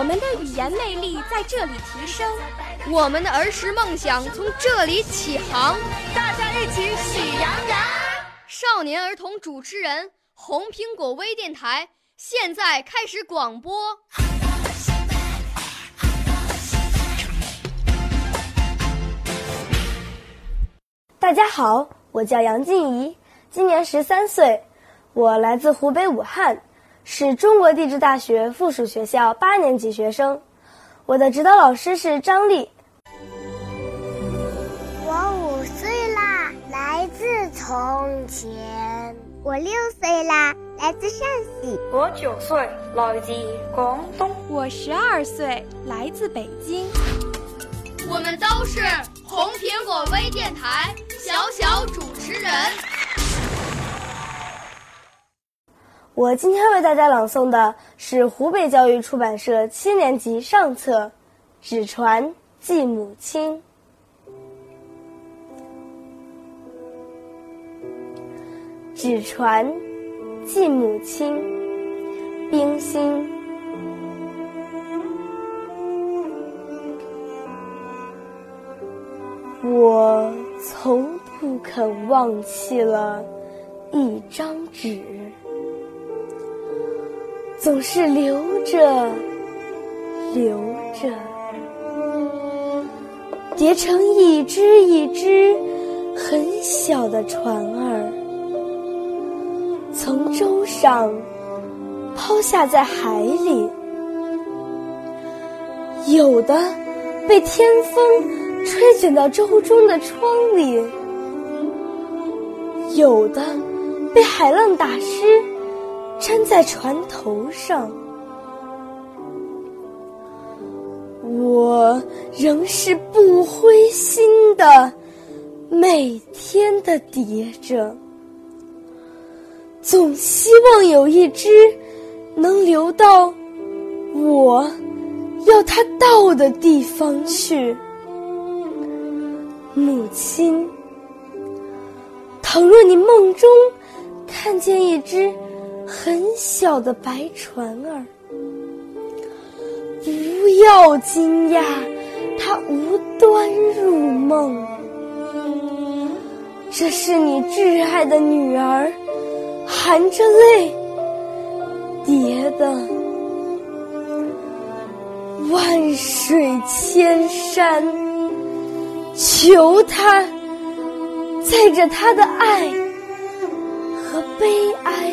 我们的语言魅力在这里提升，我们的儿时梦想从这里起航。大家一起喜羊羊。少年儿童主持人，红苹果微电台现在开始广播。大家好，我叫杨静怡，今年十三岁，我来自湖北武汉，是中国地质大学附属学校八年级学生。我的指导老师是张丽。我五岁啦，来自从前。我六岁啦，来自陕西。我九岁，来自广东。我十二岁，来自北京。我们都是红苹果微电台小小主持人。我今天为大家朗诵的是湖北教育出版社七年级上册《纸船寄母亲》。纸船寄母亲，冰心。我从不肯忘记了一张纸，总是留着，留着，叠成一只一只很小的船儿，从舟上抛下在海里，有的被天风。吹卷到舟中的窗里，有的被海浪打湿，粘在船头上。我仍是不灰心的，每天的叠着，总希望有一只能流到我要它到的地方去。母亲，倘若你梦中看见一只很小的白船儿，不要惊讶，它无端入梦。这是你挚爱的女儿，含着泪叠的。万水千山。求他载着他的爱和悲哀